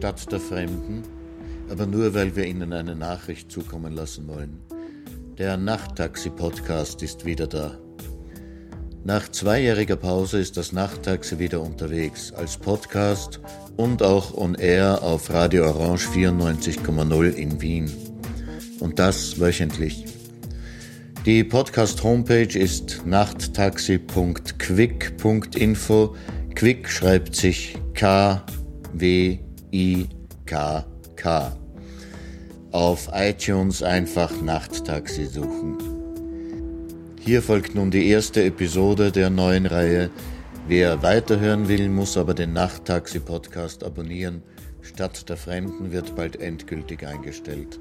Stadt der Fremden, aber nur weil wir Ihnen eine Nachricht zukommen lassen wollen. Der Nachttaxi-Podcast ist wieder da. Nach zweijähriger Pause ist das Nachttaxi wieder unterwegs, als Podcast und auch on air auf Radio Orange 94,0 in Wien. Und das wöchentlich. Die Podcast-Homepage ist nachttaxi.quick.info. Quick schreibt sich K-W-I-K-K. Auf iTunes einfach Nachttaxi suchen. Hier folgt nun die erste Episode der neuen Reihe. Wer weiterhören will, muss aber den Nachttaxi-Podcast abonnieren. Stadt der Fremden wird bald endgültig eingestellt.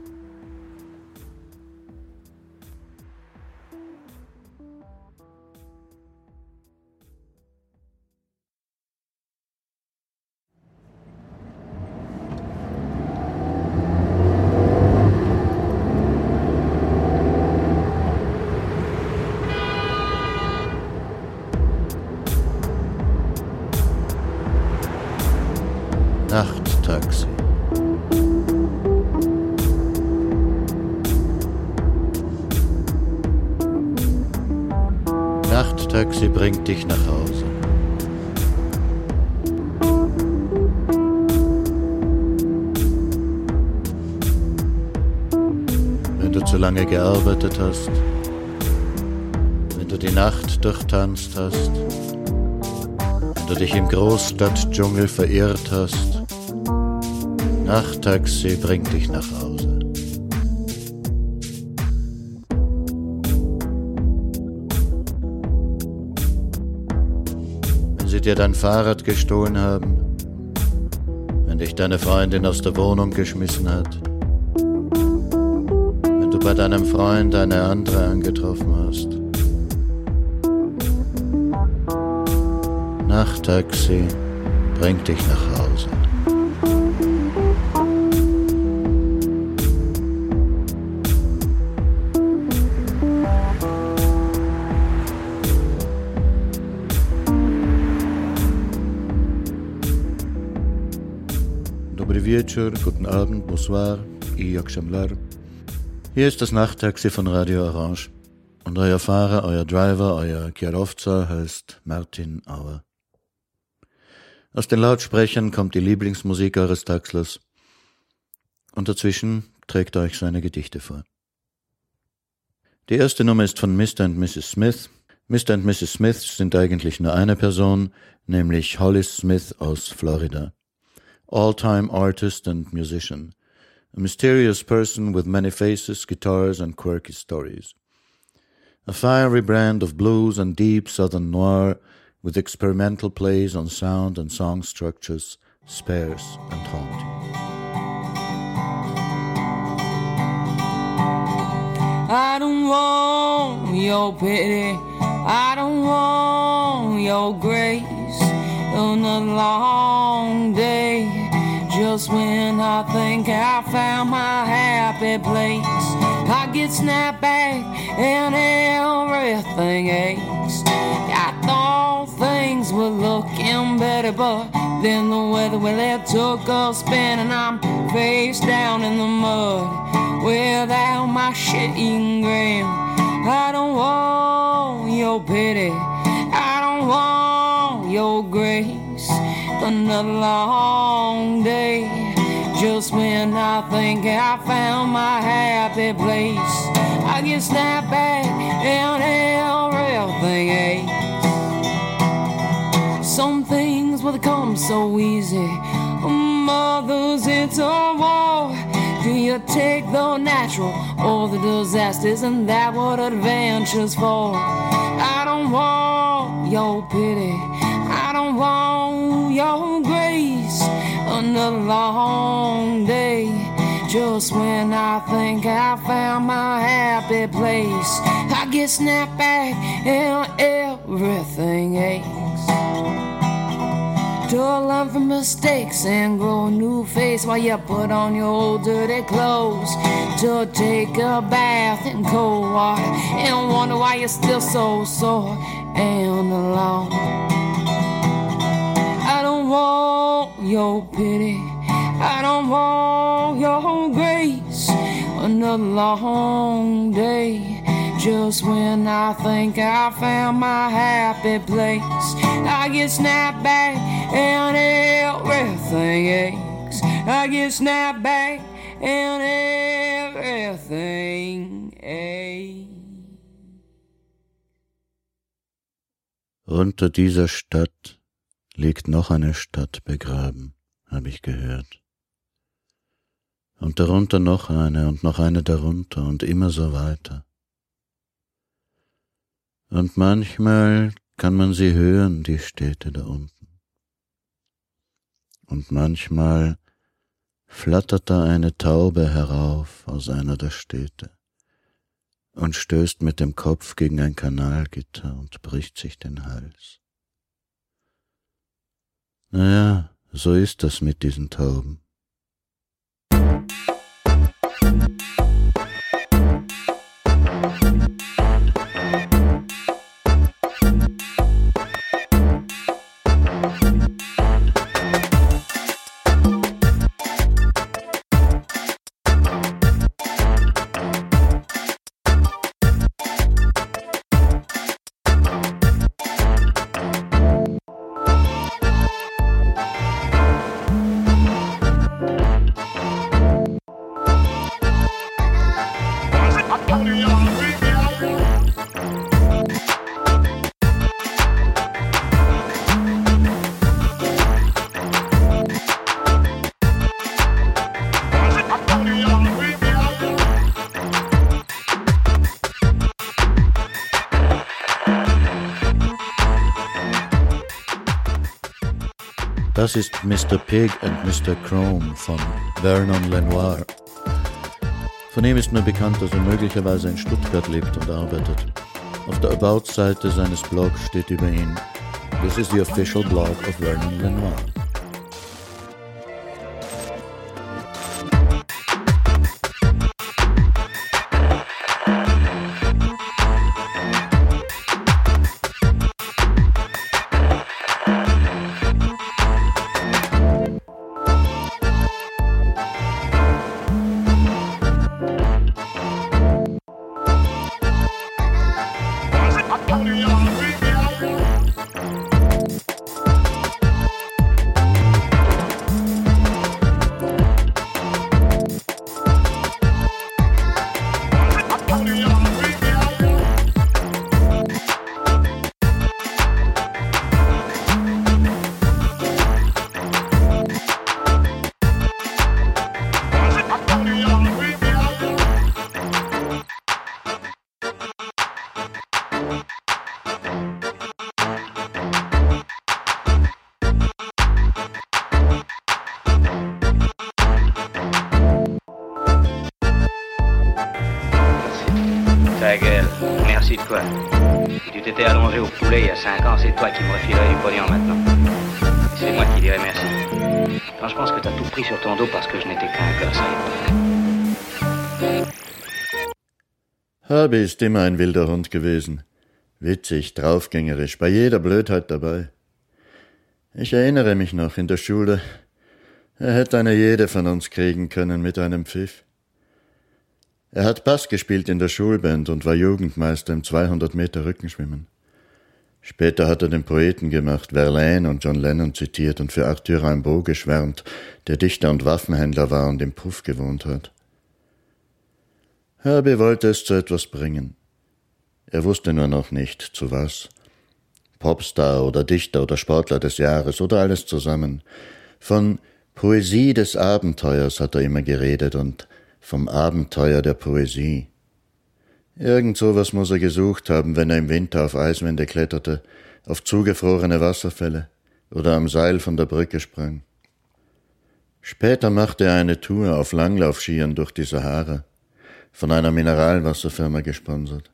Nachttaxi. Nachttaxi bringt dich nach Hause. Wenn du zu lange gearbeitet hast, wenn du die Nacht durchtanzt hast, wenn du dich im Großstadtdschungel verirrt hast, Nachttaxi bringt dich nach Hause. Wenn sie dir dein Fahrrad gestohlen haben, wenn dich deine Freundin aus der Wohnung geschmissen hat, wenn du bei deinem Freund eine andere angetroffen hast. Nachttaxi bringt dich nach Wieczór, guten Abend, bonsoir, i jak Shamlar. Hier ist das Nachttaxi von Radio Orange. Und euer Fahrer, euer Driver, euer Kierowca heißt Martin Auer. Aus den Lautsprechern kommt die Lieblingsmusik eures Taxlers. Und dazwischen trägt er euch seine Gedichte vor. Die erste Nummer ist von Mr. und Mrs. Smith. Mr. und Mrs. Smith sind eigentlich nur eine Person, nämlich Hollis Smith aus Florida. All-time artist and musician, a mysterious person with many faces, guitars, and quirky stories. A fiery brand of blues and deep southern noir with experimental plays on sound and song structures, sparse and haunting. I don't want your pity. I don't want your grace on a long day. When I think I found my happy place, I get snapped back and everything aches. I thought things were looking better, but then the weather well it took a spin and I'm face down in the mud without my shaking ground. I don't want your pity. I don't want your grace. Another long day. Just when I think I found my happy place, I get snapped back and everything aches. Some things will come so easy. Mothers, it's a war. Do you take the natural or the disasters? And that what adventure's for? I don't want your pity. Want your grace. Another long day. Just when I think I found my happy place, I get snapped back and everything aches. To learn from mistakes and grow a new face while you put on your old dirty clothes. To take a bath in cold water and wonder why you're still so sore and alone. Your pity. I don't want your grace. Another long day. Just when I think I found my happy place, I get snapped back and everything aches. I get snapped back and everything aches. Unter dieser Stadt liegt noch eine Stadt begraben, habe ich gehört. Und darunter noch eine und noch eine darunter und immer so weiter. Und manchmal kann man sie hören, die Städte da unten. Und manchmal flattert da eine Taube herauf aus einer der Städte und stößt mit dem Kopf gegen ein Kanalgitter und bricht sich den Hals. Naja, so ist das mit diesen Tauben. Das ist Mr. Pig and Mr. Chrome von Vernon Lenoir. Von ihm ist nur bekannt, dass er möglicherweise in Stuttgart lebt und arbeitet. Auf der About-Seite seines Blogs steht über ihn, This is the official blog of Vernon Lenoir. Herbie ist immer ein wilder Hund gewesen. Witzig, draufgängerisch, bei jeder Blödheit dabei. Ich erinnere mich noch in der Schule, er hätte eine jede von uns kriegen können mit einem Pfiff. Er hat Bass gespielt in der Schulband und war Jugendmeister im 200 Meter Rückenschwimmen. Später hat er den Poeten gemacht, Verlaine und John Lennon zitiert und für Arthur Rimbaud geschwärmt, der Dichter und Waffenhändler war und im Puff gewohnt hat. Herbie wollte es zu etwas bringen. Er wusste nur noch nicht, zu was. Popstar oder Dichter oder Sportler des Jahres oder alles zusammen. Von Poesie des Abenteuers hat er immer geredet und vom Abenteuer der Poesie. Irgend so was muss er gesucht haben, wenn er im Winter auf Eiswände kletterte, auf zugefrorene Wasserfälle oder am Seil von der Brücke sprang. Später machte er eine Tour auf Langlaufskiern durch die Sahara von einer Mineralwasserfirma gesponsert.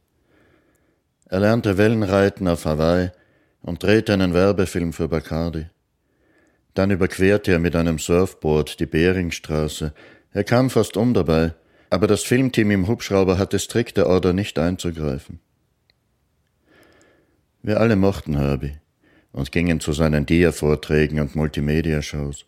Er lernte Wellenreiten auf Hawaii und drehte einen Werbefilm für Bacardi. Dann überquerte er mit einem Surfboard die Beringstraße. Er kam fast um dabei, aber das Filmteam im Hubschrauber hatte strikte Order, nicht einzugreifen. Wir alle mochten Herbie und gingen zu seinen Dia-Vorträgen und Multimedia-Shows.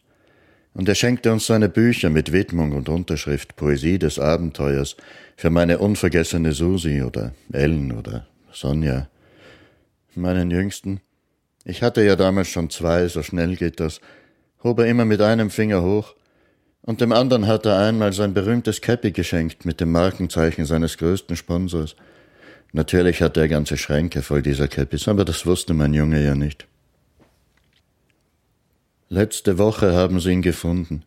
Und er schenkte uns seine Bücher mit Widmung und Unterschrift Poesie des Abenteuers für meine unvergessene Susi oder Ellen oder Sonja, meinen Jüngsten. Ich hatte ja damals schon zwei, so schnell geht das, hob er immer mit einem Finger hoch, und dem anderen hat er einmal sein berühmtes Käppi geschenkt mit dem Markenzeichen seines größten Sponsors. Natürlich hatte er ganze Schränke voll dieser Käppis, aber das wusste mein Junge ja nicht. Letzte Woche haben sie ihn gefunden,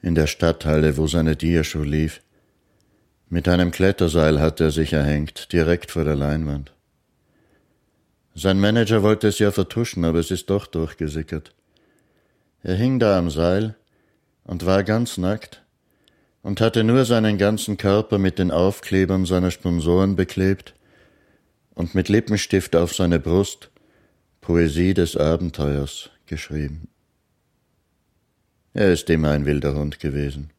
in der Stadthalle, wo seine Diashow lief. Mit einem Kletterseil hat er sich erhängt, direkt vor der Leinwand. Sein Manager wollte es ja vertuschen, aber es ist doch durchgesickert. Er hing da am Seil und war ganz nackt und hatte nur seinen ganzen Körper mit den Aufklebern seiner Sponsoren beklebt und mit Lippenstift auf seine Brust Poesie des Abenteuers geschrieben. Er ist immer ein wilder Hund gewesen.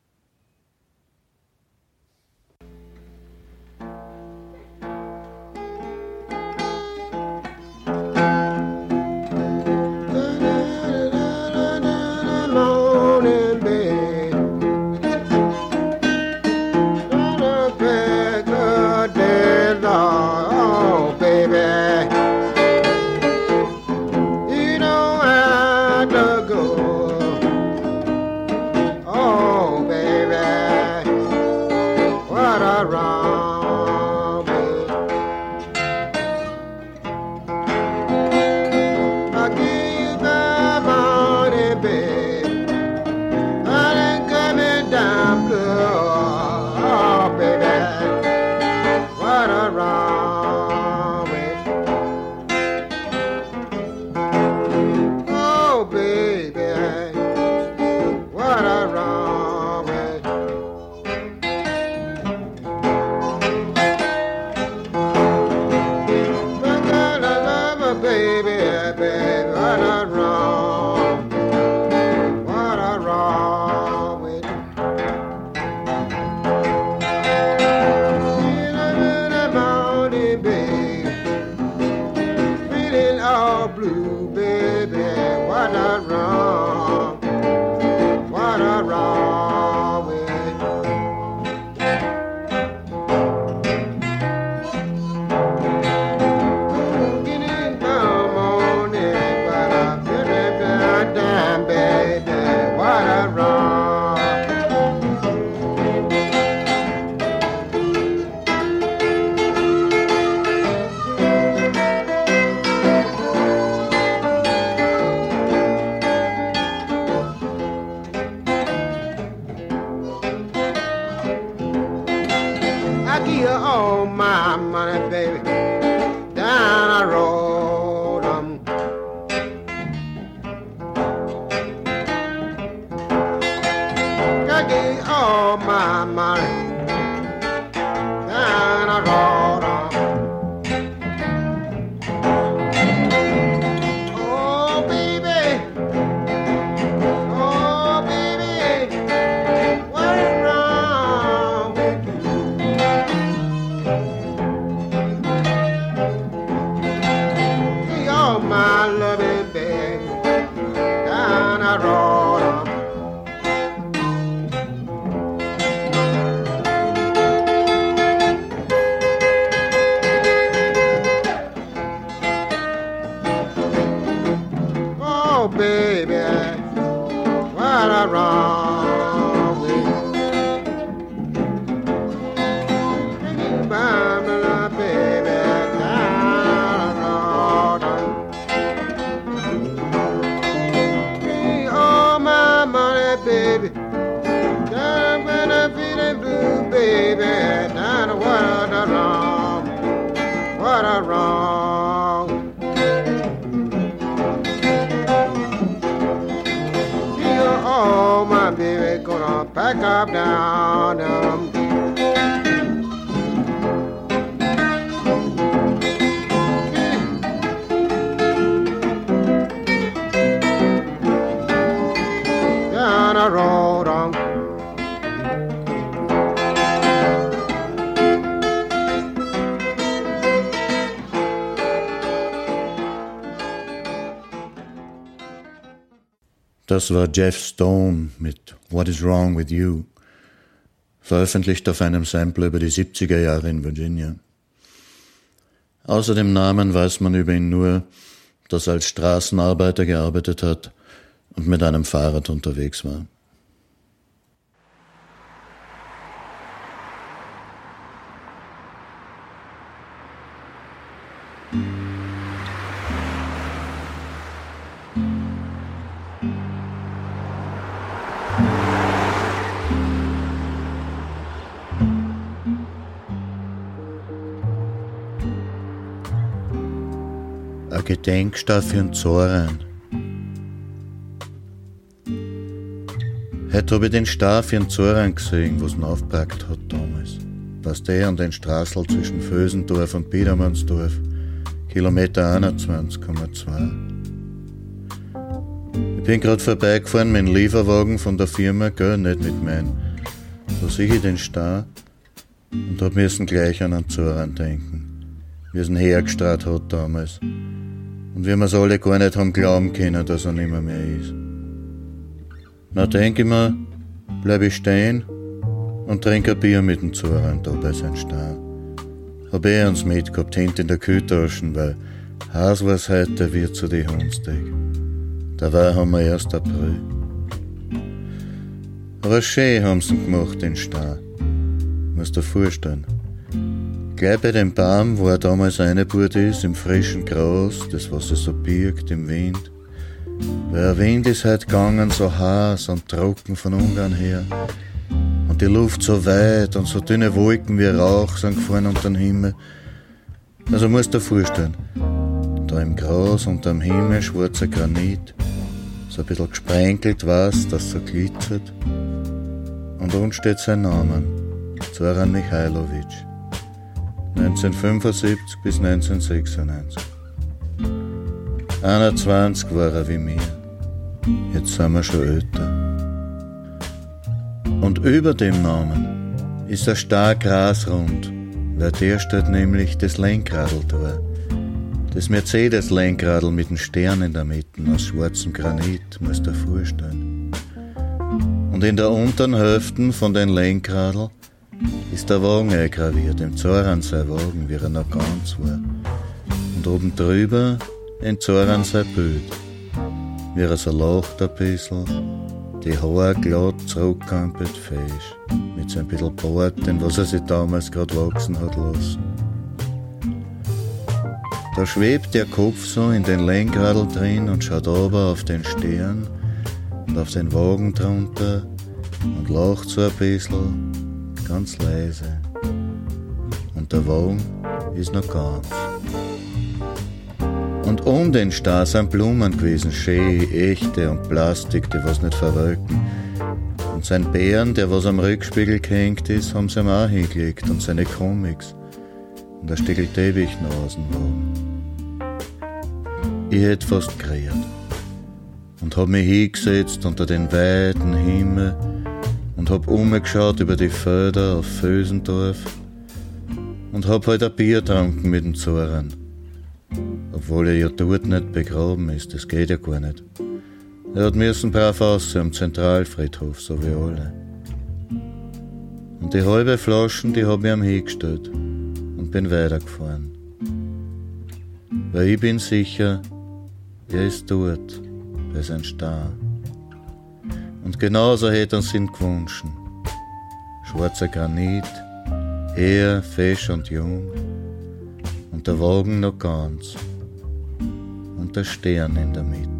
up, down. Down a road. Das war Jeff Stone mit What is Wrong with You. Veröffentlicht auf einem Sample über die 70er Jahre in Virginia. Außer dem Namen weiß man über ihn nur, dass er als Straßenarbeiter gearbeitet hat und mit einem Fahrrad unterwegs war. Ein Gedenkstein für den Zoran. Heute habe ich den Star für den Zoran gesehen, was ihn aufgepackt hat damals. Was der an den Straßel zwischen Fösendorf und Biedermannsdorf, Kilometer 21,2. Ich bin gerade vorbeigefahren mit dem Lieferwagen von der Firma, gell, nicht mit meinem. Da sehe ich den Star und hab müssen gleich an den Zoran denken, wie es ihn hergestrahlt hat damals. Und wie wir's alle gar nicht haben glauben können, dass er nimmer mehr ist. Na denk ich mir, bleib ich stehen und trink ein Bier mit dem Zoran da bei seinem Star. Hab eh uns mitgehabt, hint in der Kühltaschen, weil Haus war's heute wird zu die Hundstag. Dabei haben wir erst April. Aber schön haben sie gemacht, den Star. Musst dir vorstellen. Gleich bei dem Baum, wo er damals eingebaut ist, im frischen Gras, das was er so birgt im Wind. Weil der Wind ist halt gegangen, so heiß und trocken von Ungarn her. Und die Luft so weit und so dünne Wolken wie Rauch sind gefahren unter den Himmel. Also musst du dir vorstellen, da im Gras unter dem Himmel schwarzer Granit, so ein bisschen gesprenkelt was, das so glitzert. Und unten steht sein Name, Zoran Michailowitsch. 1975 bis 1996. 21 war er wie mir. Jetzt sind wir schon älter. Und über dem Namen ist ein stark grasrund, weil der steht nämlich das Lenkradl da. Das Mercedes-Lenkradl mit dem Stern in der Mitte aus schwarzem Granit, musst du dir vorstellen. Und in der unteren Hälfte von den Lenkradl ist der Wagen eingraviert, im Zoran sein Wagen, wie er noch ganz war. Und oben drüber in Zoran sein Bild, wie er so lacht ein bisschen, die Haare glatt zurückkampelt fesch, mit so ein bisschen Bart, den was er sich damals grad wachsen hat lassen. Da schwebt der Kopf so in den Lenkradl drin und schaut aber auf den Stern und auf den Wagen drunter und lacht so ein bisschen ganz leise. Und der Wagen ist noch ganz. Und um den Star sind Blumen gewesen, schön, echte und Plastik, die was nicht verwelken. Und sein Bären, der was am Rückspiegel gehängt ist, haben sie ihm auch hingelegt und seine Comics. Und ein Stückel Teppich dem Wagen. Ich hätt fast gerät und hab mich hingesetzt unter den weiten Himmel und hab umgeschaut über die Felder auf Fösendorf und hab halt ein Bier getrunken mit dem Zoran. Obwohl er ja dort nicht begraben ist, das geht ja gar nicht. Er hat müssen brav aussehen am Zentralfriedhof, so wie alle. Und die halbe Flaschen, die hab ich ihm hingestellt und bin weitergefahren. Weil ich bin sicher, er ist dort, bei seinem Star. Und genauso hätte uns ihn gewünscht. Schwarzer Granit, er fesch und jung, und der Wagen noch ganz, und der Stern in der Mitte.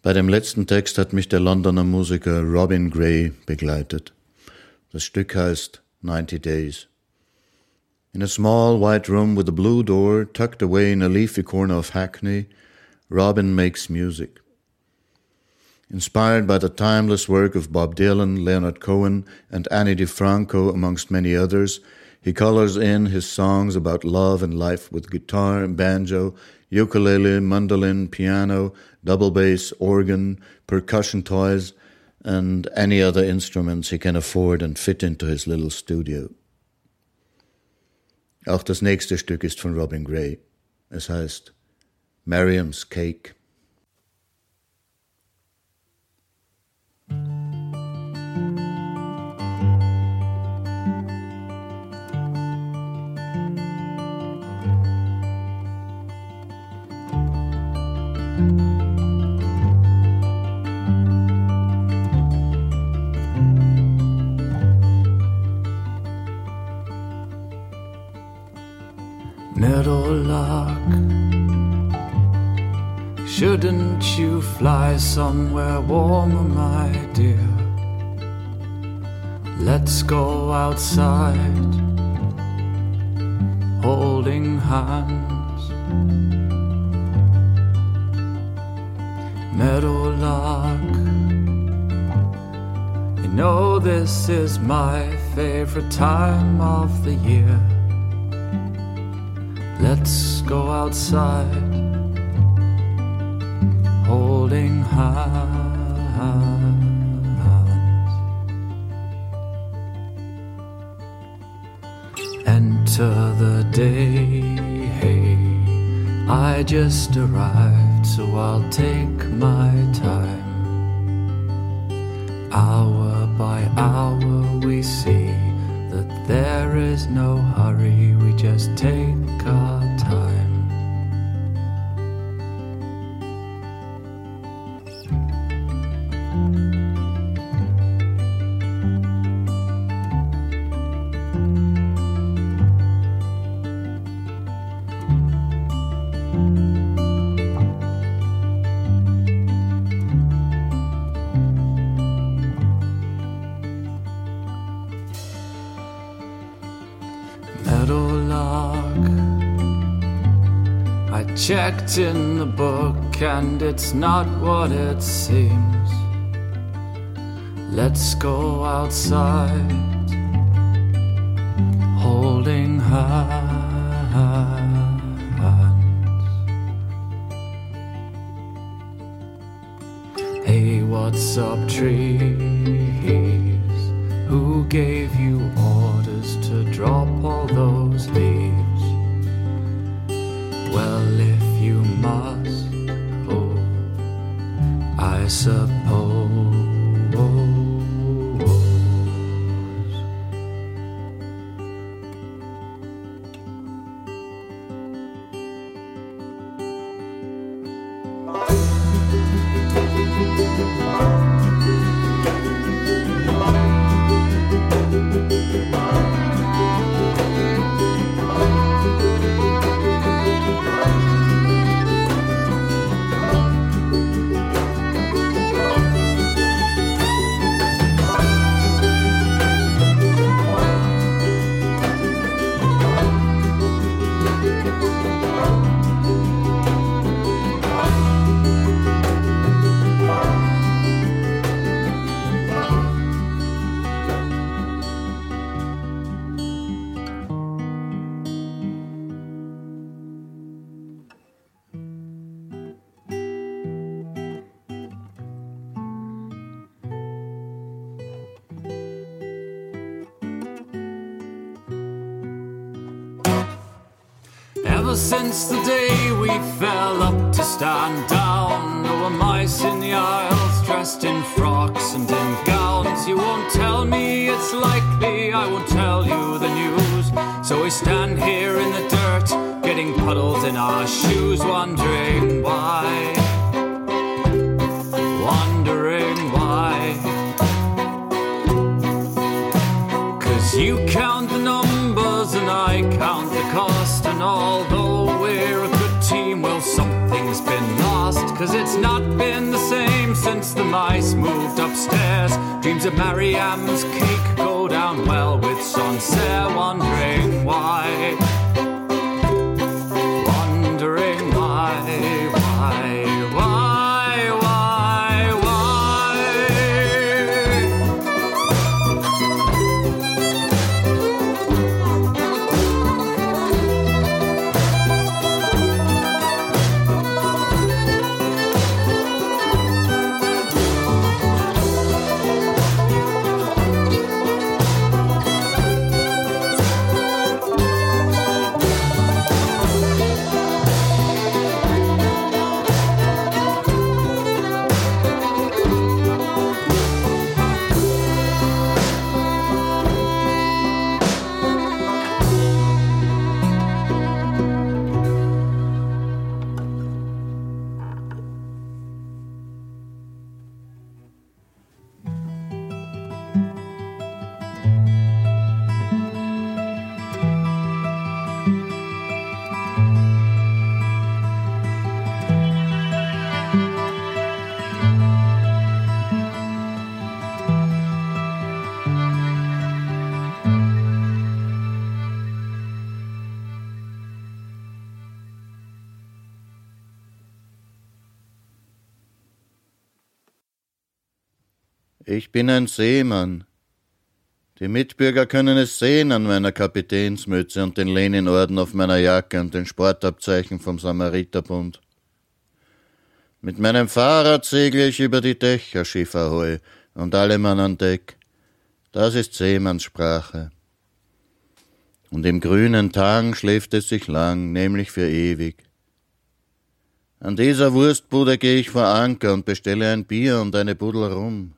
Bei dem letzten Text hat mich der Londoner Musiker Robin Gray begleitet. Das Stück heißt 90 Days. In a small white room with a blue door tucked away in a leafy corner of Hackney, Robin makes music. Inspired by the timeless work of Bob Dylan, Leonard Cohen, and Annie DiFranco, amongst many others, he colors in his songs about love and life with guitar, and banjo, ukulele, mandolin, piano, double bass, organ, percussion toys, and any other instruments he can afford and fit into his little studio. Auch das nächste Stück ist von Robin Gray. Es heißt Miriam's Cake. Meadowlark, shouldn't you fly somewhere warmer, my dear? Let's go outside, holding hands. Meadowlark, you know this is my favorite time of the year. Let's go outside, holding hands. Enter the day, hey, I just arrived, so I'll take my time. Hour by hour, we see that there is no hurry, we just take God. In the book and it's not what it seems. Let's go outside, holding hands. Down, there were mice in the aisles dressed in frocks and in gowns. You won't tell me it's likely, I won't tell you the news. So we stand here in the dirt, getting puddles in our shoes, wondering why. Cause it's not been the same since the mice moved upstairs. Dreams of Mariam's cake go down well with Sancerre, wondering why. Ich bin ein Seemann. Die Mitbürger können es sehen an meiner Kapitänsmütze und den Leninorden auf meiner Jacke und den Sportabzeichen vom Samariterbund. Mit meinem Fahrrad segle ich über die Dächer, Schiff und alle Mann an Deck. Das ist Seemannssprache. Und im grünen Tang schläft es sich lang, nämlich für ewig. An dieser Wurstbude gehe ich vor Anker und bestelle ein Bier und eine Buddel rum.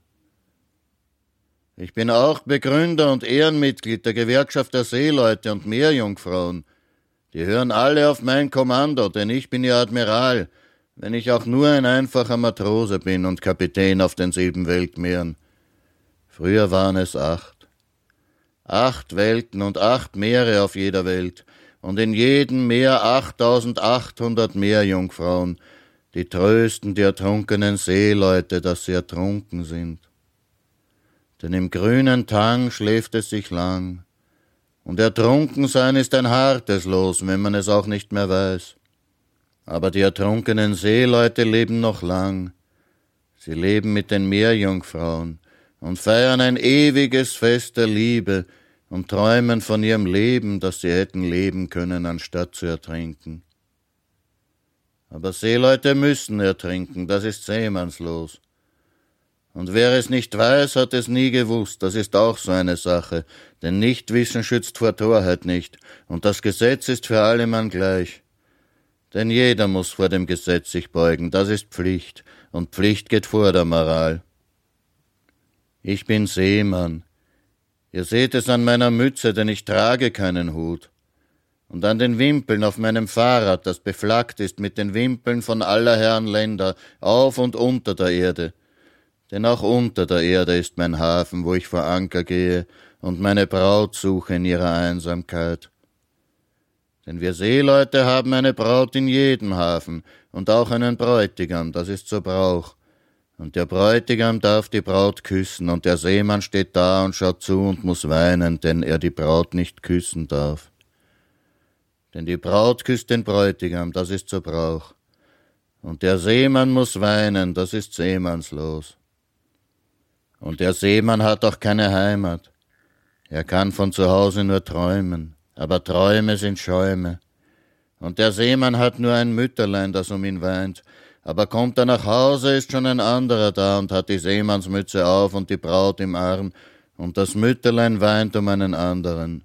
Ich bin auch Begründer und Ehrenmitglied der Gewerkschaft der Seeleute und Meerjungfrauen. Die hören alle auf mein Kommando, denn ich bin ihr Admiral, wenn ich auch nur ein einfacher Matrose bin und Kapitän auf den sieben Weltmeeren. Früher waren es acht. Acht Welten und acht Meere auf jeder Welt, und in jedem Meer achttausendachthundert Meerjungfrauen, die trösten die ertrunkenen Seeleute, dass sie ertrunken sind. Denn im grünen Tang schläft es sich lang, und ertrunken sein ist ein hartes Los, wenn man es auch nicht mehr weiß. Aber die ertrunkenen Seeleute leben noch lang. Sie leben mit den Meerjungfrauen und feiern ein ewiges Fest der Liebe und träumen von ihrem Leben, das sie hätten leben können, anstatt zu ertrinken. Aber Seeleute müssen ertrinken, das ist seemannslos. Und wer es nicht weiß, hat es nie gewusst, das ist auch so eine Sache, denn Nichtwissen schützt vor Torheit nicht, und das Gesetz ist für alle Mann gleich. Denn jeder muss vor dem Gesetz sich beugen, das ist Pflicht, und Pflicht geht vor der Moral. Ich bin Seemann. Ihr seht es an meiner Mütze, denn ich trage keinen Hut. Und an den Wimpeln auf meinem Fahrrad, das beflaggt ist mit den Wimpeln von aller Herren Länder, auf und unter der Erde. Denn auch unter der Erde ist mein Hafen, wo ich vor Anker gehe und meine Braut suche in ihrer Einsamkeit. Denn wir Seeleute haben eine Braut in jedem Hafen und auch einen Bräutigam, das ist so Brauch. Und der Bräutigam darf die Braut küssen, und der Seemann steht da und schaut zu und muss weinen, denn er die Braut nicht küssen darf. Denn die Braut küsst den Bräutigam, das ist so Brauch. Und der Seemann muss weinen, das ist seemannslos. Und der Seemann hat auch keine Heimat. Er kann von zu Hause nur träumen aber Träume sind Schäume. Und der Seemann hat nur ein Mütterlein, das um ihn weint, aber kommt er nach Hause, ist schon ein anderer da und hat die Seemannsmütze auf und die Braut im Arm, und das Mütterlein weint um einen anderen.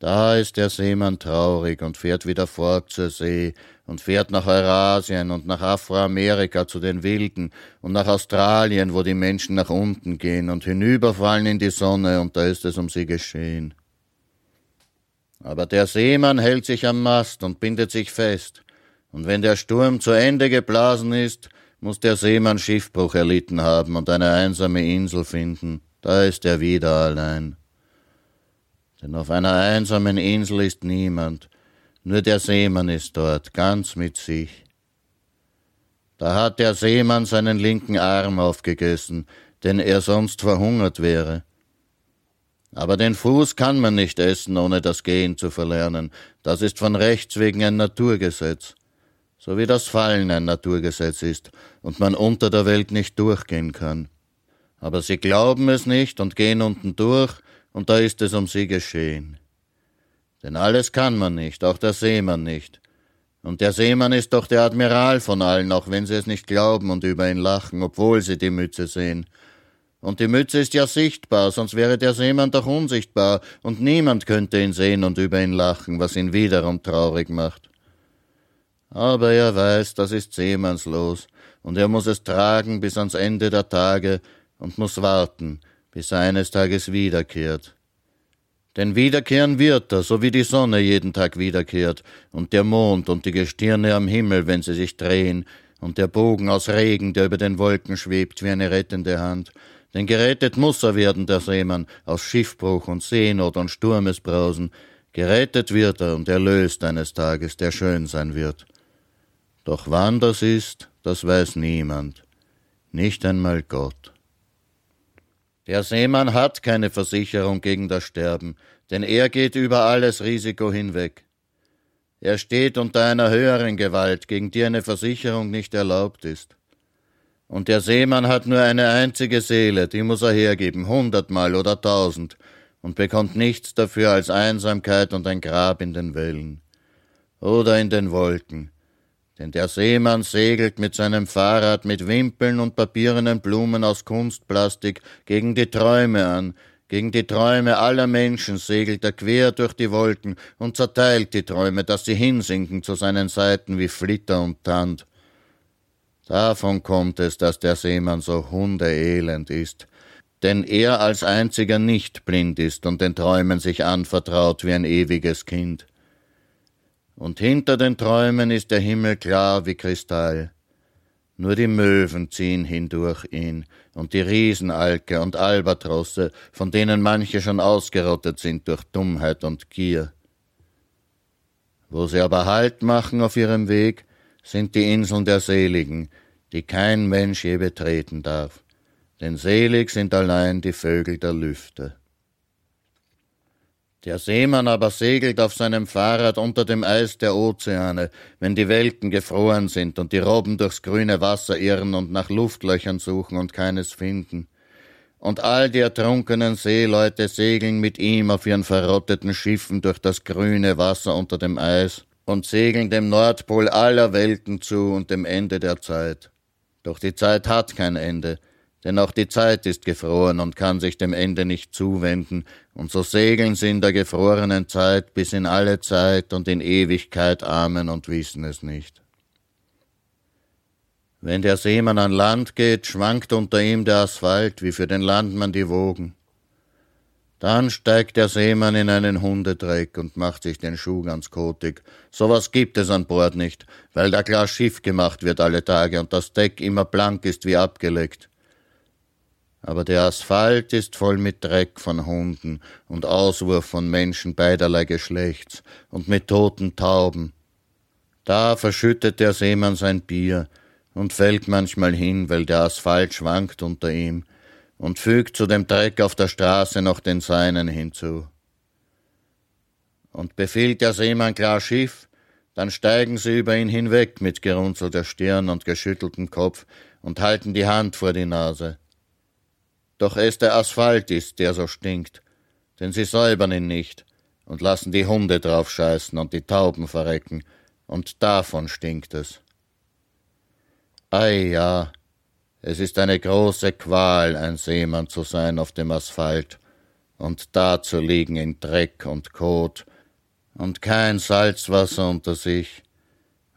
Da ist der Seemann traurig und fährt wieder fort zur See und fährt nach Eurasien und nach Afroamerika zu den Wilden und nach Australien, wo die Menschen nach unten gehen und hinüberfallen in die Sonne und da ist es um sie geschehen. Aber der Seemann hält sich am Mast und bindet sich fest, und wenn der Sturm zu Ende geblasen ist, muss der Seemann Schiffbruch erlitten haben und eine einsame Insel finden, da ist er wieder allein. Denn auf einer einsamen Insel ist niemand, nur der Seemann ist dort, ganz mit sich. Da hat der Seemann seinen linken Arm aufgegessen, denn er sonst verhungert wäre. Aber den Fuß kann man nicht essen, ohne das Gehen zu verlernen. Das ist von Rechts wegen ein Naturgesetz. So wie das Fallen ein Naturgesetz ist und man unter der Welt nicht durchgehen kann. Aber sie glauben es nicht und gehen unten durch, und da ist es um sie geschehen. Denn alles kann man nicht, auch der Seemann nicht. Und der Seemann ist doch der Admiral von allen, auch wenn sie es nicht glauben und über ihn lachen, obwohl sie die Mütze sehen. Und die Mütze ist ja sichtbar, sonst wäre der Seemann doch unsichtbar, und niemand könnte ihn sehen und über ihn lachen, was ihn wiederum traurig macht. Aber er weiß, das ist seemannslos, und er muss es tragen bis ans Ende der Tage und muss warten, bis er eines Tages wiederkehrt. Denn wiederkehren wird er, so wie die Sonne jeden Tag wiederkehrt, und der Mond und die Gestirne am Himmel, wenn sie sich drehen, und der Bogen aus Regen, der über den Wolken schwebt wie eine rettende Hand, denn gerettet muss er werden, der Seemann, aus Schiffbruch und Seenot und Sturmesbrausen. Gerettet wird er und erlöst eines Tages, der schön sein wird. Doch wann das ist, das weiß niemand, nicht einmal Gott. Der Seemann hat keine Versicherung gegen das Sterben, denn er geht über alles Risiko hinweg. Er steht unter einer höheren Gewalt, gegen die eine Versicherung nicht erlaubt ist. Und der Seemann hat nur eine einzige Seele, die muss er hergeben, hundertmal oder tausend, und bekommt nichts dafür als Einsamkeit und ein Grab in den Wellen oder in den Wolken. Denn der Seemann segelt mit seinem Fahrrad mit Wimpeln und papierenen Blumen aus Kunstplastik gegen die Träume an, gegen die Träume aller Menschen segelt er quer durch die Wolken und zerteilt die Träume, dass sie hinsinken zu seinen Seiten wie Flitter und Tand. Davon kommt es, dass der Seemann so hundeelend ist, denn er als einziger nicht blind ist und den Träumen sich anvertraut wie ein ewiges Kind. Und hinter den Träumen ist der Himmel klar wie Kristall. Nur die Möwen ziehen hindurch ihn, und die Riesenalke und Albatrosse, von denen manche schon ausgerottet sind durch Dummheit und Gier. Wo sie aber Halt machen auf ihrem Weg, sind die Inseln der Seligen, die kein Mensch je betreten darf, denn selig sind allein die Vögel der Lüfte. Der Seemann aber segelt auf seinem Fahrrad unter dem Eis der Ozeane, wenn die Welten gefroren sind und die Robben durchs grüne Wasser irren und nach Luftlöchern suchen und keines finden. Und all die ertrunkenen Seeleute segeln mit ihm auf ihren verrotteten Schiffen durch das grüne Wasser unter dem Eis und segeln dem Nordpol aller Welten zu und dem Ende der Zeit. Doch die Zeit hat kein Ende, denn auch die Zeit ist gefroren und kann sich dem Ende nicht zuwenden, und so segeln sie in der gefrorenen Zeit bis in alle Zeit und in Ewigkeit Amen und wissen es nicht. Wenn der Seemann an Land geht, schwankt unter ihm der Asphalt, wie für den Landmann die Wogen. Dann steigt der Seemann in einen Hundedreck und macht sich den Schuh ganz kotig. So was gibt es an Bord nicht, weil da klar Schiff gemacht wird alle Tage und das Deck immer blank ist wie abgelegt. Aber der Asphalt ist voll mit Dreck von Hunden und Auswurf von Menschen beiderlei Geschlechts und mit toten Tauben. Da verschüttet der Seemann sein Bier und fällt manchmal hin, weil der Asphalt schwankt unter ihm und fügt zu dem Dreck auf der Straße noch den seinen hinzu. Und befiehlt der Seemann klar Schiff, dann steigen sie über ihn hinweg mit gerunzelter Stirn und geschütteltem Kopf und halten die Hand vor die Nase. Doch es der Asphalt ist, der so stinkt, denn sie säubern ihn nicht und lassen die Hunde drauf scheißen und die Tauben verrecken, und davon stinkt es. Ei ja, es ist eine große Qual, ein Seemann zu sein auf dem Asphalt. Und da zu liegen in Dreck und Kot. Und kein Salzwasser unter sich.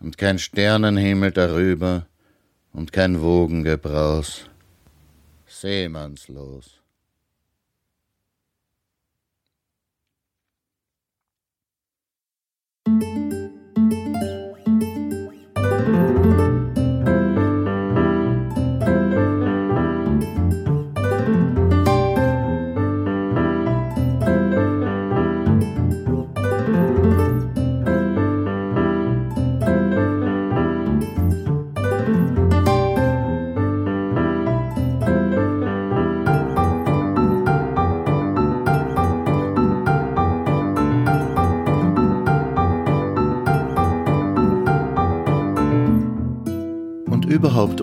Und kein Sternenhimmel darüber. Und kein Wogengebraus. Seemannslos.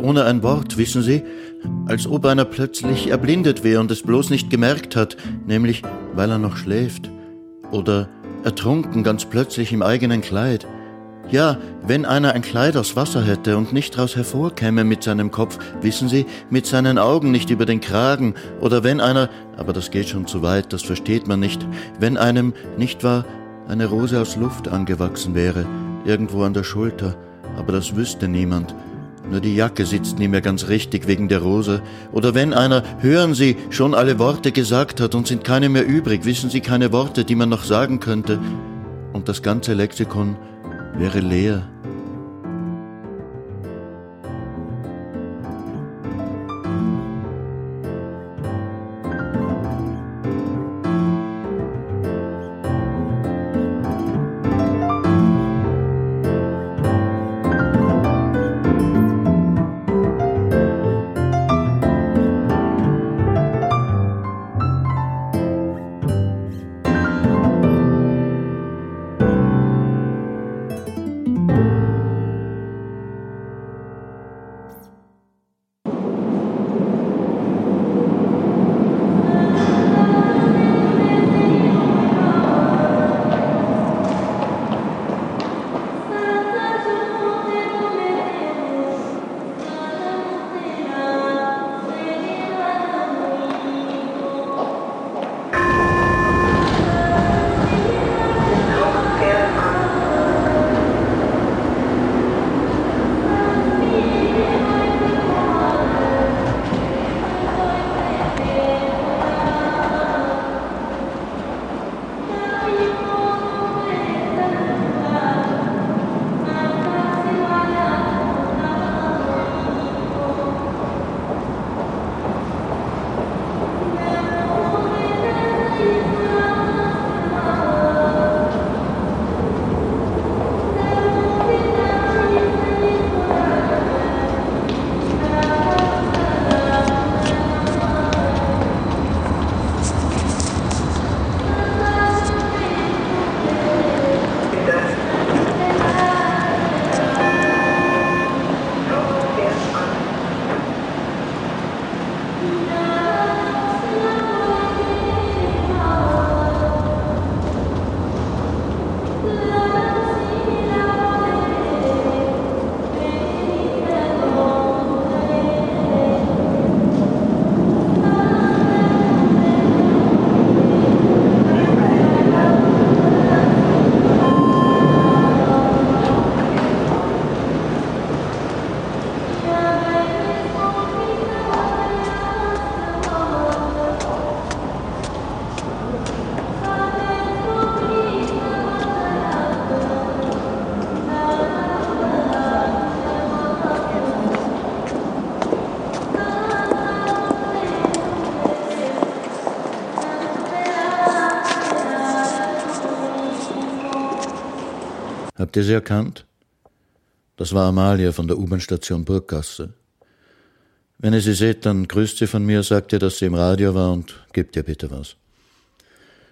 Ohne ein Wort, wissen Sie, als ob einer plötzlich erblindet wäre und es bloß nicht gemerkt hat, nämlich weil er noch schläft. Oder ertrunken ganz plötzlich im eigenen Kleid. Ja, wenn einer ein Kleid aus Wasser hätte und nicht daraus hervorkäme mit seinem Kopf, wissen Sie, mit seinen Augen nicht über den Kragen, oder wenn einer, aber das geht schon zu weit, das versteht man nicht, wenn einem, nicht wahr, eine Rose aus Luft angewachsen wäre, irgendwo an der Schulter, aber das wüsste niemand, nur die Jacke sitzt nie mehr ganz richtig wegen der Rose. Oder wenn einer, hören Sie, schon alle Worte gesagt hat und sind keine mehr übrig, wissen Sie keine Worte, die man noch sagen könnte. Und das ganze Lexikon wäre leer. Habt ihr sie erkannt? Das war Amalia von der U-Bahn-Station Burggasse. Wenn ihr sie seht, dann grüßt sie von mir, sagt ihr, dass sie im Radio war und gebt ihr bitte was.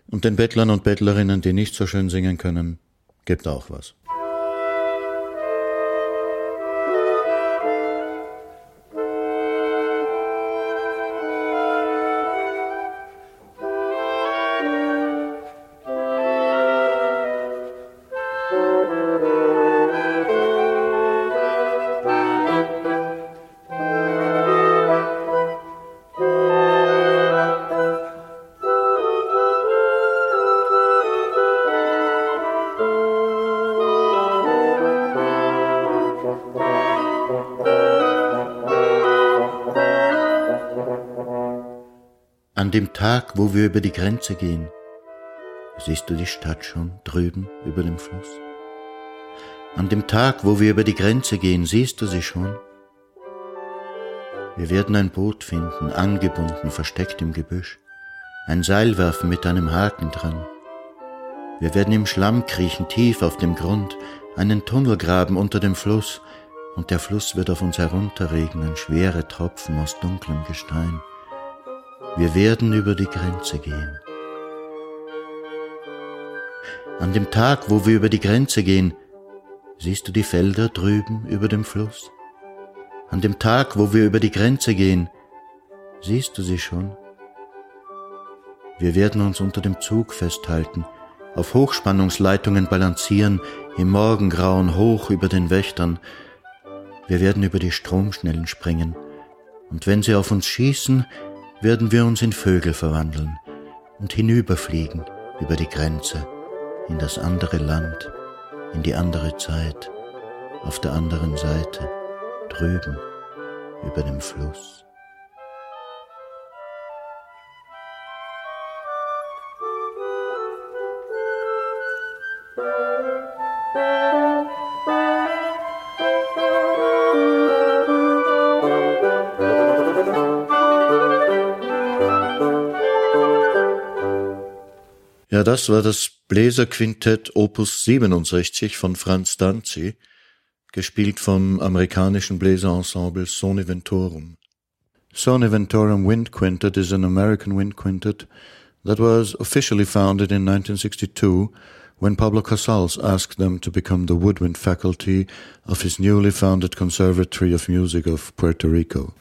Und den Bettlern und Bettlerinnen, die nicht so schön singen können, gebt auch was. An dem Tag, wo wir über die Grenze gehen, siehst du die Stadt schon drüben über dem Fluss? An dem Tag, wo wir über die Grenze gehen, siehst du sie schon? Wir werden ein Boot finden, angebunden, versteckt im Gebüsch, ein Seil werfen mit einem Haken dran. Wir werden im Schlamm kriechen, tief auf dem Grund, einen Tunnel graben unter dem Fluss, und der Fluss wird auf uns herunterregnen, schwere Tropfen aus dunklem Gestein. Wir werden über die Grenze gehen. An dem Tag, wo wir über die Grenze gehen, siehst du die Felder drüben über dem Fluss? An dem Tag, wo wir über die Grenze gehen, siehst du sie schon? Wir werden uns unter dem Zug festhalten, auf Hochspannungsleitungen balancieren, im Morgengrauen hoch über den Wächtern. Wir werden über die Stromschnellen springen, und wenn sie auf uns schießen, werden wir uns in Vögel verwandeln und hinüberfliegen über die Grenze in das andere Land, in die andere Zeit, auf der anderen Seite, drüben über dem Fluss. Ja, das war das Bläserquintett Opus 67 von Franz Danzi, gespielt vom amerikanischen Bläserensemble Sony Ventorum. Sony Ventorum Wind Quintet is an American wind quintet that was officially founded in 1962 when Pablo Casals asked them to become the woodwind faculty of his newly founded Conservatory of Music of Puerto Rico.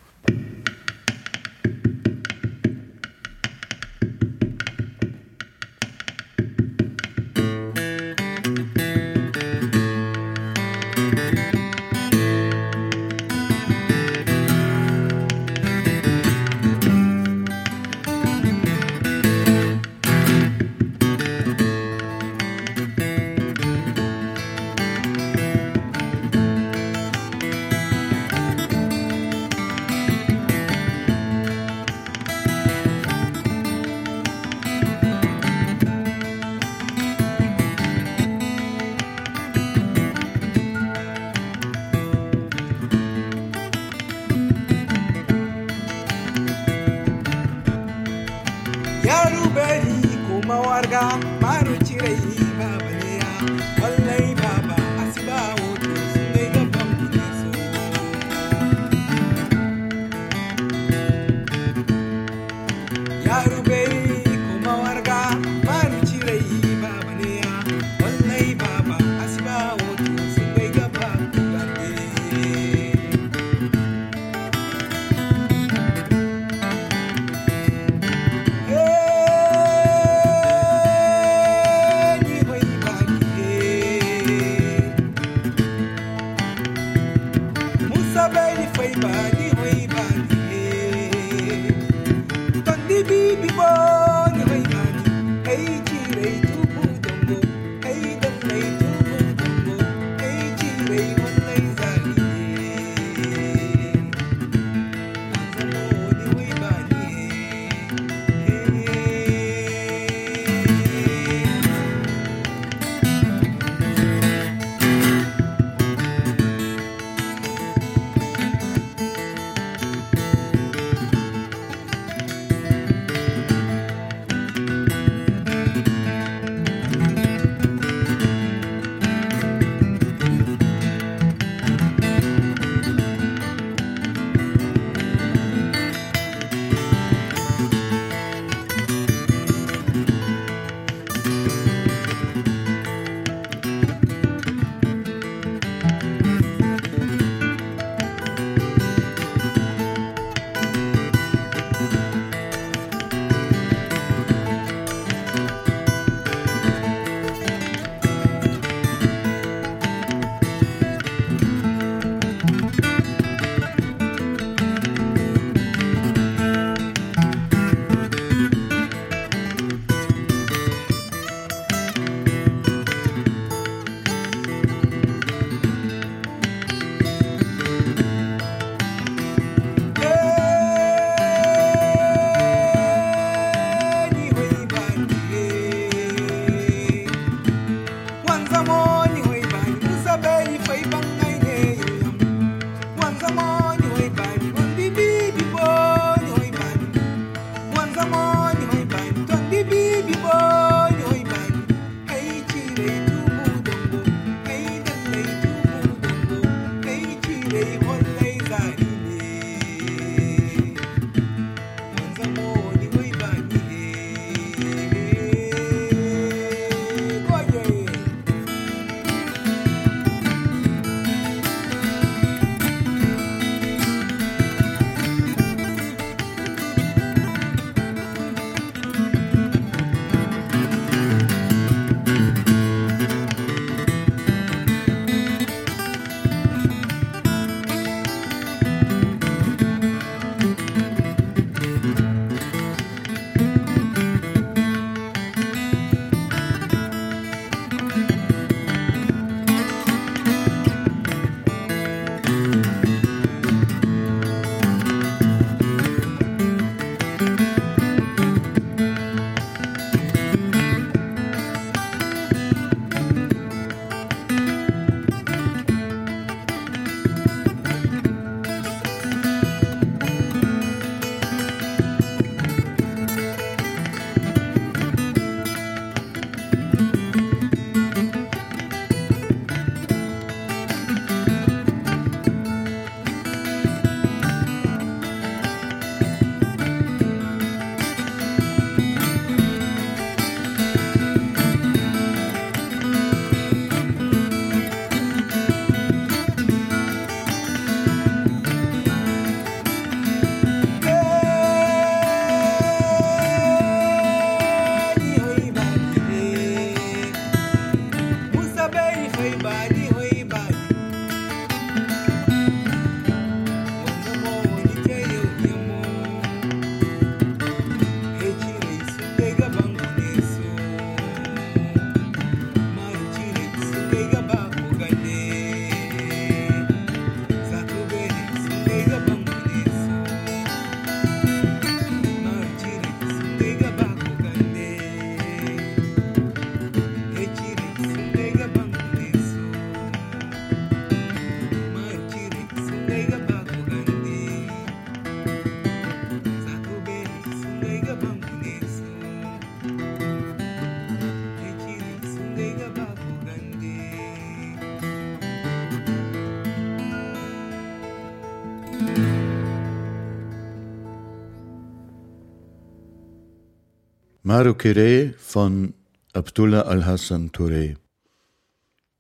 Marukire von Abdullah Al-Hassan Touré.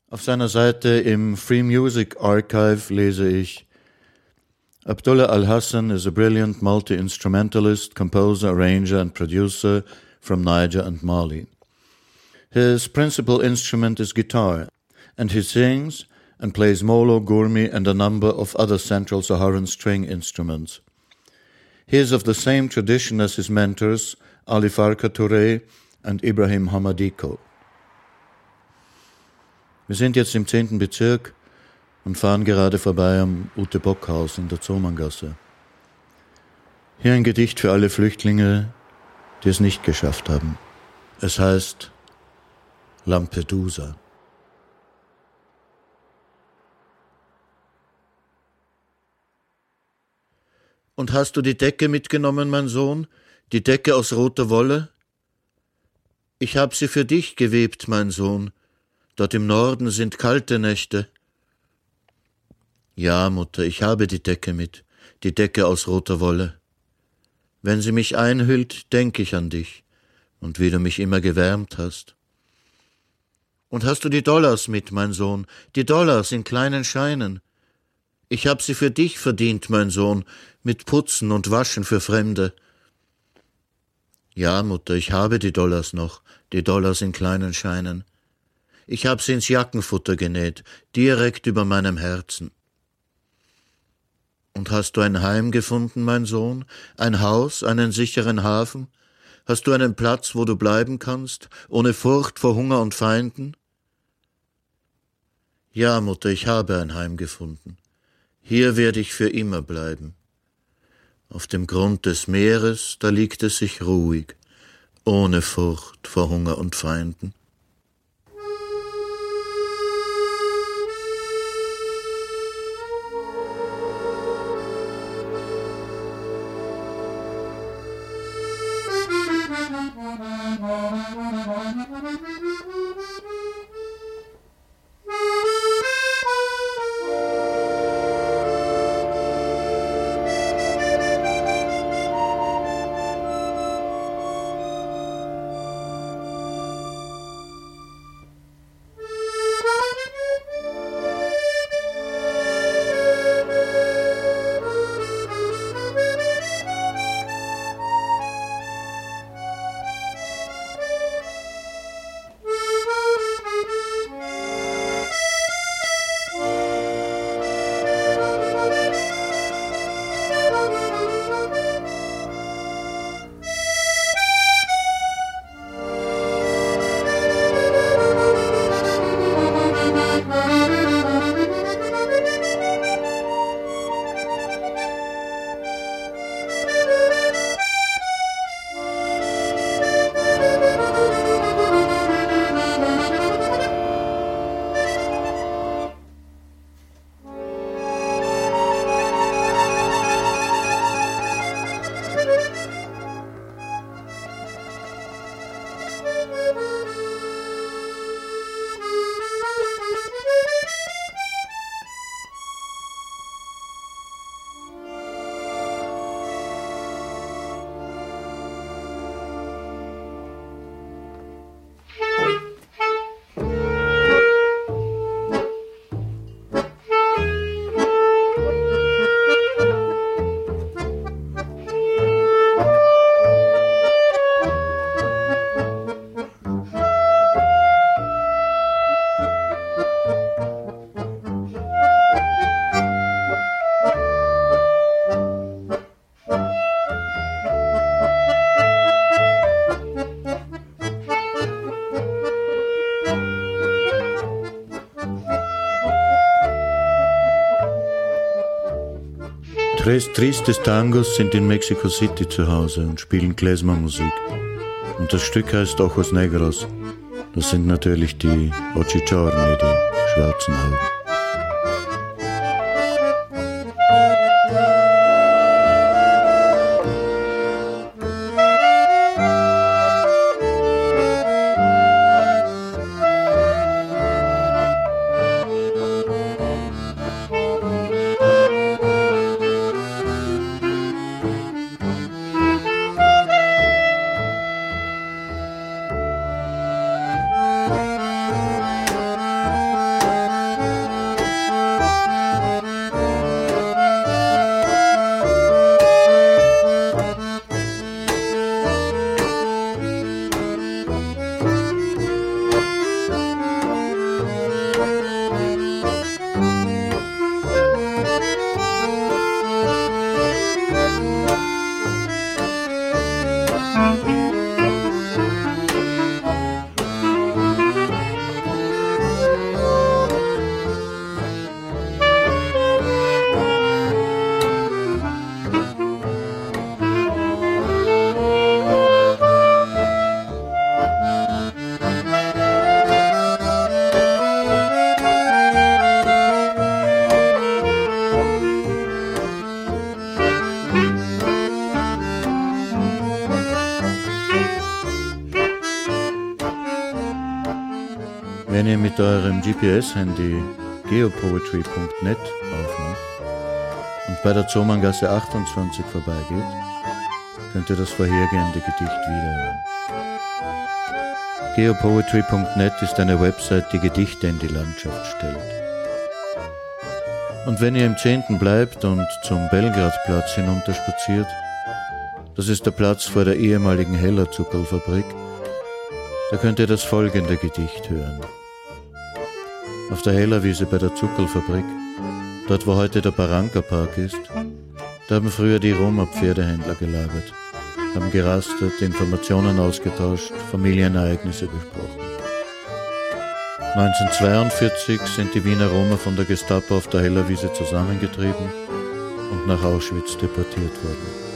Auf seiner Seite im Free Music Archive lese ich Abdullah Al-Hassan is a brilliant multi-instrumentalist, composer, arranger and producer from Niger and Mali. His principal instrument is guitar, and he sings and plays molo, gurmi, and a number of other Central Saharan string instruments. He is of the same tradition as his mentors, Ali Farka Touré and Ibrahim Hamadiko. Wir sind jetzt im zehnten Bezirk und fahren gerade vorbei am Ute Bock Haus in der Zomangasse. Hier ein Gedicht für alle Flüchtlinge, die es nicht geschafft haben. Es heißt Lampedusa. Und hast du die Decke mitgenommen, mein Sohn, die Decke aus roter Wolle? Ich hab sie für dich gewebt, mein Sohn, dort im Norden sind kalte Nächte. Ja, Mutter, ich habe die Decke mit, die Decke aus roter Wolle. Wenn sie mich einhüllt, denk ich an dich und wie du mich immer gewärmt hast. Und hast du die Dollars mit, mein Sohn, die Dollars in kleinen Scheinen? Ich hab sie für dich verdient, mein Sohn, mit Putzen und Waschen für Fremde. Ja, Mutter, ich habe die Dollars noch, die Dollars in kleinen Scheinen. Ich hab sie ins Jackenfutter genäht, direkt über meinem Herzen. Und hast du ein Heim gefunden, mein Sohn, ein Haus, einen sicheren Hafen? Hast du einen Platz, wo du bleiben kannst, ohne Furcht vor Hunger und Feinden? Ja, Mutter, ich habe ein Heim gefunden. Hier werde ich für immer bleiben. Auf dem Grund des Meeres, da liegt es sich ruhig, ohne Furcht vor Hunger und Feinden. Tres Tristes Tangos sind in Mexico City zu Hause und spielen Klezmer-Musik. Und das Stück heißt Ojos Negros. Das sind natürlich die Ochichorni, die schwarzen Augen. GPS-Handy geopoetry.net aufmacht und bei der Zomangasse 28 vorbeigeht, könnt ihr das vorhergehende Gedicht wiederhören. Geopoetry.net ist eine Website, die Gedichte in die Landschaft stellt. Und wenn ihr im Zehnten bleibt und zum Belgradplatz hinunterspaziert, das ist der Platz vor der ehemaligen Hellerzuckerlfabrik, da könnt ihr das folgende Gedicht hören. Auf der Hellerwiese bei der Zuckerlfabrik, dort wo heute der Baranka-Park ist, da haben früher die Roma-Pferdehändler gelagert, haben gerastet, Informationen ausgetauscht, Familienereignisse besprochen. 1942 sind die Wiener Roma von der Gestapo auf der Hellerwiese zusammengetrieben und nach Auschwitz deportiert worden.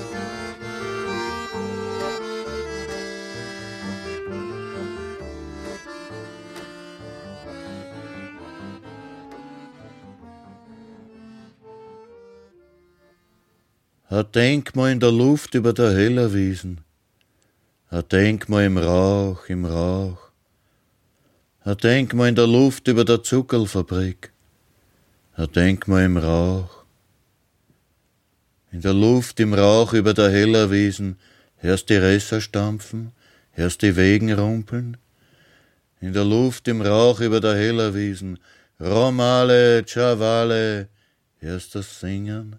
Ein Denkmal in der Luft über der Hellerwiesen. Ein Denkmal im Rauch, im Rauch. Ein Denkmal in der Luft über der Zuckerlfabrik. Ein Denkmal im Rauch. In der Luft im Rauch über der Hellerwiesen hörst die Resser stampfen, hörst die Wegen rumpeln. In der Luft im Rauch über der Hellerwiesen, Romale, Chavale, hörst das Singen.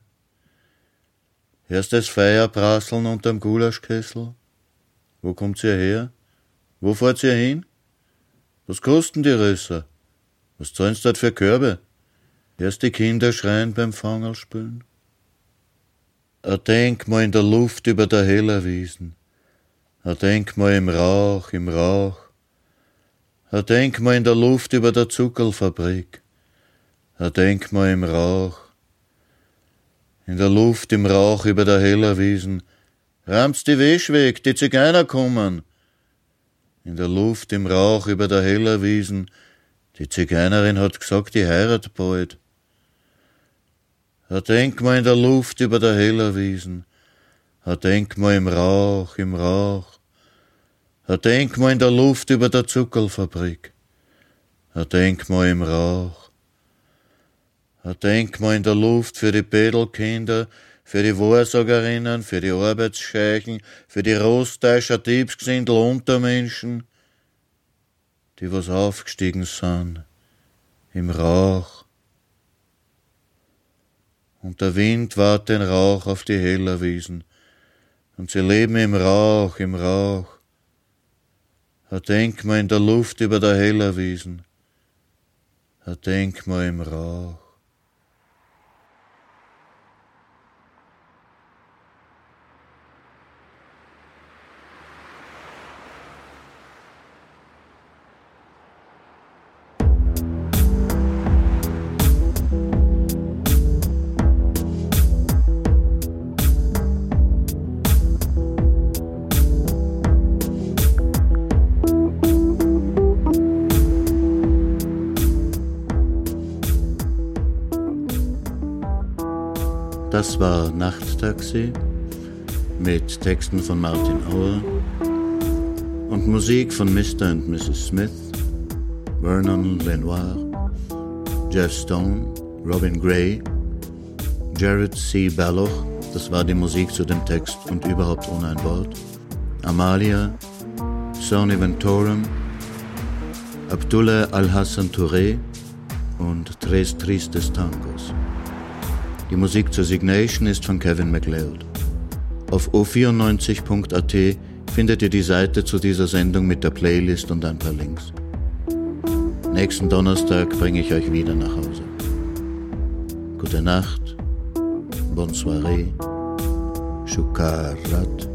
Hörst das Feuer prasseln unterm Gulaschkessel? Wo kommt's ihr her? Wo fahrt's ihr hin? Was kosten die Rösser? Was zahlen's dort für Körbe? Hörst die Kinder schreien beim Fangerspülen? Ein Denkmal in der Luft über der Hellerwiesen. Ein Denkmal im Rauch, im Rauch. Ein Denkmal in der Luft über der Zuckerlfabrik. Ein Denkmal im Rauch in der Luft im Rauch über der Hellerwiesen. Rahmt's die Wäsch weg, die Zigeuner kommen. In der Luft im Rauch über der Hellerwiesen. Die Zigeunerin hat gesagt, die heirat bald. Ein Denkmal in der Luft über der Hellerwiesen. Ein Denkmal im Rauch, im Rauch. Ein Denkmal in der Luft über der Zuckerlfabrik. Ein Denkmal im Rauch. Ein Denkmal in der Luft für die Bedelkinder, für die Wahrsagerinnen, für die Arbeitsscheichen, für die Rostäuscher, Diebsgesindel, Untermenschen, die was aufgestiegen sind, im Rauch. Und der Wind wart den Rauch auf die Hellerwiesen, und sie leben im Rauch, im Rauch. Ein Denkmal in der Luft über der Hellerwiesen, ein Denkmal im Rauch. Nachttaxi mit Texten von Martin Auer und Musik von Mr. und Mrs. Smith, Vernon Lenoir, Jeff Stone, Robin Gray, Jared C. Balloch, das war die Musik zu dem Text und überhaupt ohne ein Wort, Amalia, Sony Ventorum, Abdullah Al-Hassan Touré und Tres Tristes Tangos. Die Musik zur Signation ist von Kevin MacLeod. Auf o94.at findet ihr die Seite zu dieser Sendung mit der Playlist und ein paar Links. Nächsten Donnerstag bringe ich euch wieder nach Hause. Gute Nacht, bonne soirée, Shukarat.